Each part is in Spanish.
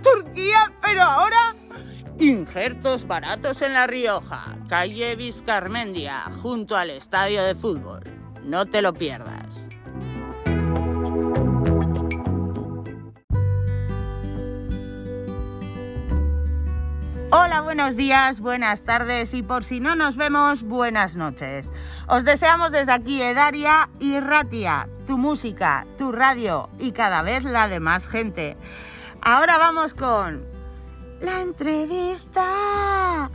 Turquía, pero ahora... Injertos baratos en La Rioja, calle Vizcarmendia, junto al estadio de fútbol. No te lo pierdas. Hola, buenos días, buenas tardes y por si no nos vemos, buenas noches. Os deseamos desde aquí Edaria y Ratia, tu música, tu radio y cada vez la de más gente. Ahora vamos con la entrevista.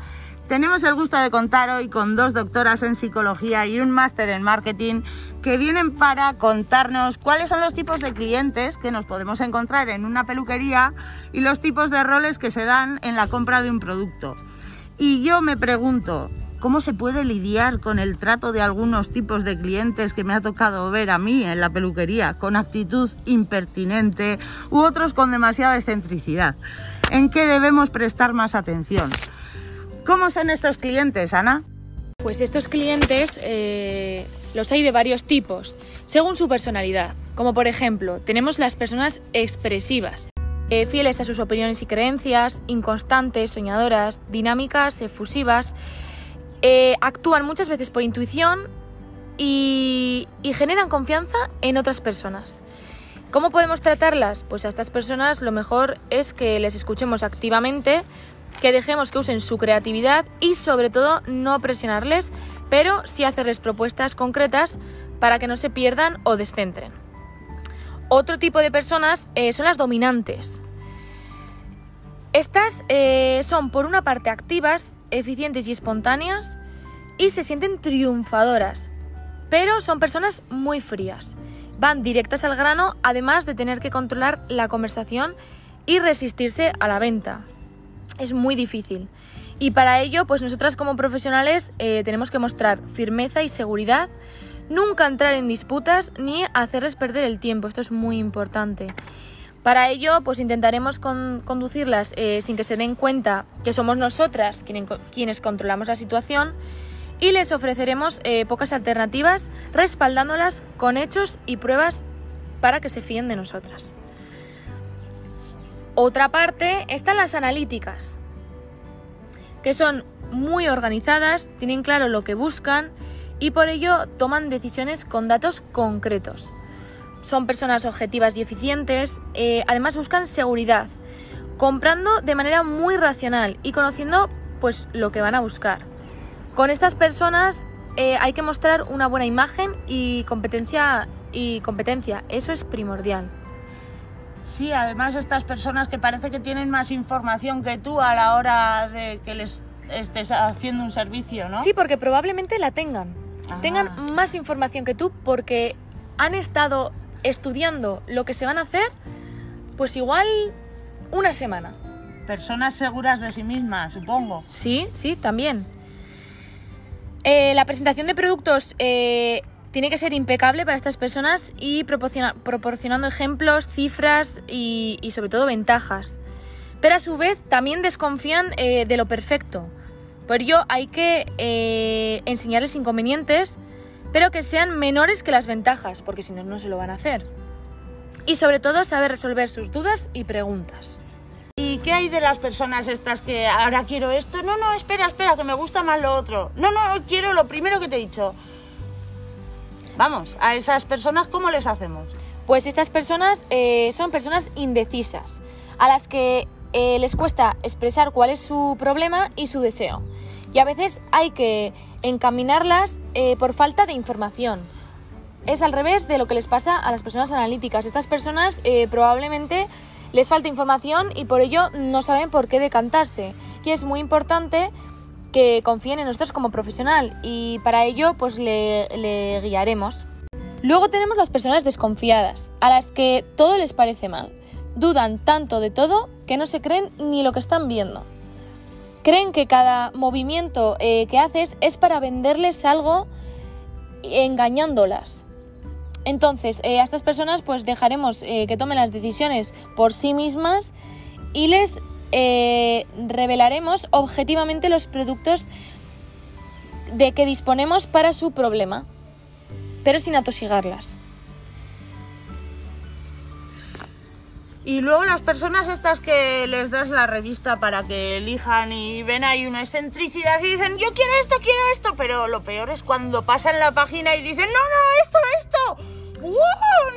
Tenemos el gusto de contar hoy con dos doctoras en psicología y un máster en marketing que vienen para contarnos cuáles son los tipos de clientes que nos podemos encontrar en una peluquería y los tipos de roles que se dan en la compra de un producto. Y yo me pregunto, ¿cómo se puede lidiar con el trato de algunos tipos de clientes que me ha tocado ver a mí en la peluquería, con actitud impertinente u otros con demasiada excentricidad? ¿En qué debemos prestar más atención? ¿Cómo son estos clientes, Ana? Pues estos clientes eh, los hay de varios tipos, según su personalidad. Como por ejemplo, tenemos las personas expresivas, eh, fieles a sus opiniones y creencias, inconstantes, soñadoras, dinámicas, efusivas, eh, actúan muchas veces por intuición y, generan confianza en otras personas. ¿Cómo podemos tratarlas? Pues a estas personas lo mejor es que les escuchemos activamente, que dejemos que usen su creatividad y sobre todo no presionarles, pero sí hacerles propuestas concretas para que no se pierdan o descentren. Otro tipo de personas eh, son las dominantes. Estas eh, son por una parte activas, eficientes y espontáneas y se sienten triunfadoras, pero son personas muy frías. Van directas al grano además de tener que controlar la conversación y resistirse a la venta es muy difícil. Y para ello, pues nosotras como profesionales eh, tenemos que mostrar firmeza y seguridad, nunca entrar en disputas ni hacerles perder el tiempo. Esto es muy importante. Para ello, pues intentaremos conducirlas eh, sin que se den cuenta que somos nosotras quienes, controlamos la situación y les ofreceremos eh, pocas alternativas respaldándolas con hechos y pruebas para que se fíen de nosotras. Otra parte están las analíticas, que son muy organizadas, tienen claro lo que buscan y por ello toman decisiones con datos concretos. Son personas objetivas y eficientes, eh, además buscan seguridad, comprando de manera muy racional y conociendo pues lo que van a buscar. Con estas personas eh, hay que mostrar una buena imagen y competencia y competencia, eso es primordial. Sí, además estas personas que parece que tienen más información que tú a la hora de que les estés haciendo un servicio, ¿no? Sí, porque probablemente la tengan. Tengan más información que tú porque han estado estudiando lo que se van a hacer, pues igual una semana. Personas seguras de sí mismas, supongo. Sí, sí, también. Eh, la presentación de productos eh, tiene que ser impecable para estas personas y proporcionando ejemplos, cifras y, sobre todo ventajas. Pero a su vez también desconfían eh, de lo perfecto. Por ello hay que enseñarles inconvenientes, pero que sean menores que las ventajas, porque si no, no se lo van a hacer. Y sobre todo saber resolver sus dudas y preguntas. ¿Y qué hay de las personas estas que ahora quiero esto? No, no, espera, espera, que me gusta más lo otro. No, no, quiero lo primero que te he dicho. Vamos, a esas personas, ¿cómo les hacemos? Pues estas personas eh, son personas indecisas, a las que eh, les cuesta expresar cuál es su problema y su deseo. Y a veces hay que encaminarlas eh, por falta de información. Es al revés de lo que les pasa a las personas analíticas. Estas personas probablemente les falta información y por ello no saben por qué decantarse. Y es muy importante que confíen en nosotros como profesional y para ello pues le, guiaremos. Luego tenemos las personas desconfiadas, a las que todo les parece mal. Dudan tanto de todo que no se creen ni lo que están viendo. Creen que cada movimiento eh, que haces es para venderles algo engañándolas. Entonces, eh, a estas personas pues dejaremos eh, que tomen las decisiones por sí mismas y les revelaremos objetivamente los productos de que disponemos para su problema, pero sin atosigarlas. Y luego las personas estas que les das la revista para que elijan y ven ahí una excentricidad y dicen, yo quiero esto, quiero esto, pero lo peor es cuando pasan la página y dicen, no, no, esto, esto.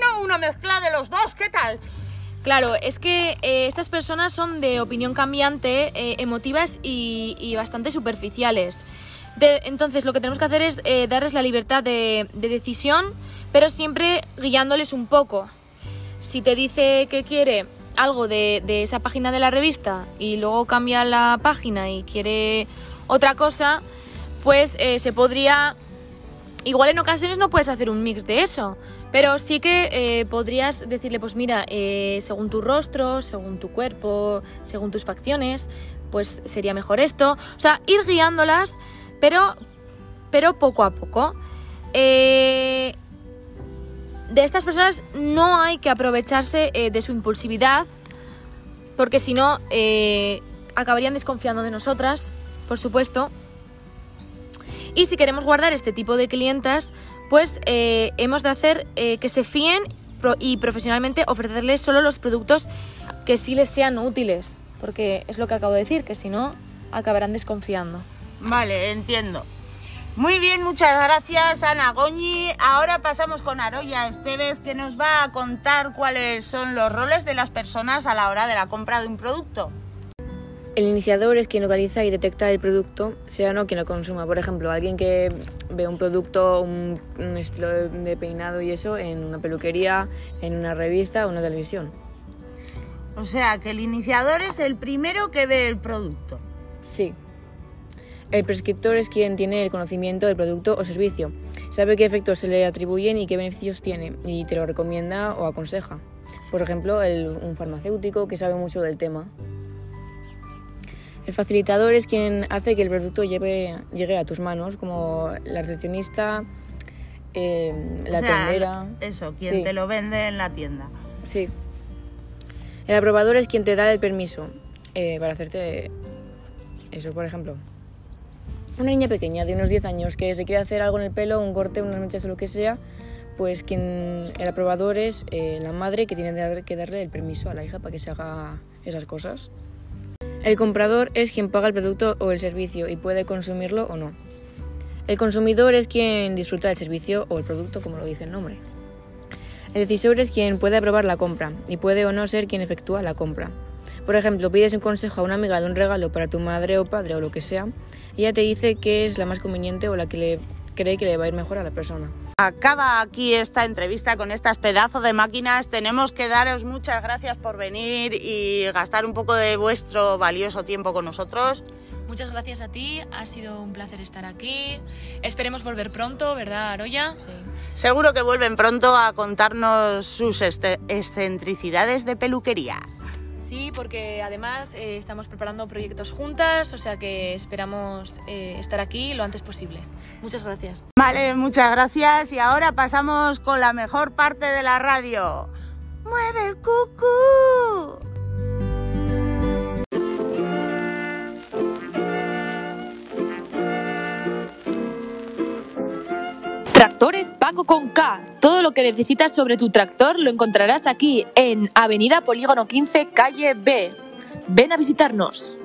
No, una mezcla de los dos, ¿qué tal? Claro, es que eh, estas personas son de opinión cambiante, eh, emotivas y, bastante superficiales. Entonces lo que tenemos que hacer es eh, darles la libertad de decisión, pero siempre guiándoles un poco. Si te dice que quiere algo de, esa página de la revista y luego cambia la página y quiere otra cosa, pues eh, se podría... Igual en ocasiones no puedes hacer un mix de eso, pero sí que eh, podrías decirle, pues mira, eh, según tu rostro, según tu cuerpo, según tus facciones, pues sería mejor esto. O sea, ir guiándolas, pero, pero poco a poco. Eh, de estas personas no hay que aprovecharse eh, de su impulsividad, porque si no, eh, acabarían desconfiando de nosotras, por supuesto. Y si queremos guardar este tipo de clientas, pues eh, hemos de hacer que se fíen y profesionalmente ofrecerles solo los productos que sí les sean útiles, porque es lo que acabo de decir, que si no, acabarán desconfiando. Vale, entiendo. Muy bien, muchas gracias Ana Goñi. Ahora pasamos con Aroya Estevez que nos va a contar cuáles son los roles de las personas a la hora de la compra de un producto. El iniciador es quien localiza y detecta el producto, sea o no quien lo consuma. Por ejemplo, alguien que ve un producto, un, un estilo de, de peinado y eso en una peluquería, en una revista o en una televisión. O sea, que el iniciador es el primero que ve el producto. Sí. El prescriptor es quien tiene el conocimiento del producto o servicio. Sabe qué efectos se le atribuyen y qué beneficios tiene y te lo recomienda o aconseja. Por ejemplo, el- un farmacéutico que sabe mucho del tema. El facilitador es quien hace que el producto lleve- llegue a tus manos, como la recepcionista, eh, la O sea, tendera. Eso, quien Sí. te lo vende en la tienda. Sí. El aprobador es quien te da el permiso eh, para hacerte eso, por ejemplo. Una niña pequeña de unos 10 años que se quiere hacer algo en el pelo, un corte, unas mechas o lo que sea, pues quien el aprobador es eh, la madre que tiene que darle el permiso a la hija para que se haga esas cosas. El comprador es quien paga el producto o el servicio y puede consumirlo o no. El consumidor es quien disfruta del servicio o el producto, como lo dice el nombre. El decisor es quien puede aprobar la compra y puede o no ser quien efectúa la compra. Por ejemplo, pides un consejo a una amiga de un regalo para tu madre o padre o lo que sea, y ella te dice que es la más conveniente o la que le cree que le va a ir mejor a la persona. Acaba aquí esta entrevista con estas pedazos de máquinas. Tenemos que daros muchas gracias por venir y gastar un poco de vuestro valioso tiempo con nosotros. Muchas gracias a ti, ha sido un placer estar aquí. Esperemos volver pronto, ¿verdad, Aroya? Seguro que vuelven pronto a contarnos sus este- excentricidades de peluquería. Sí, porque además eh, estamos preparando proyectos juntas, o sea que esperamos eh, estar aquí lo antes posible. Muchas gracias. Vale, muchas gracias. Y ahora pasamos con la mejor parte de la radio. ¡Mueve el cucú! Tractores Paco con K. Todo lo que necesitas sobre tu tractor lo encontrarás aquí en Avenida Polígono 15, calle B. Ven a visitarnos.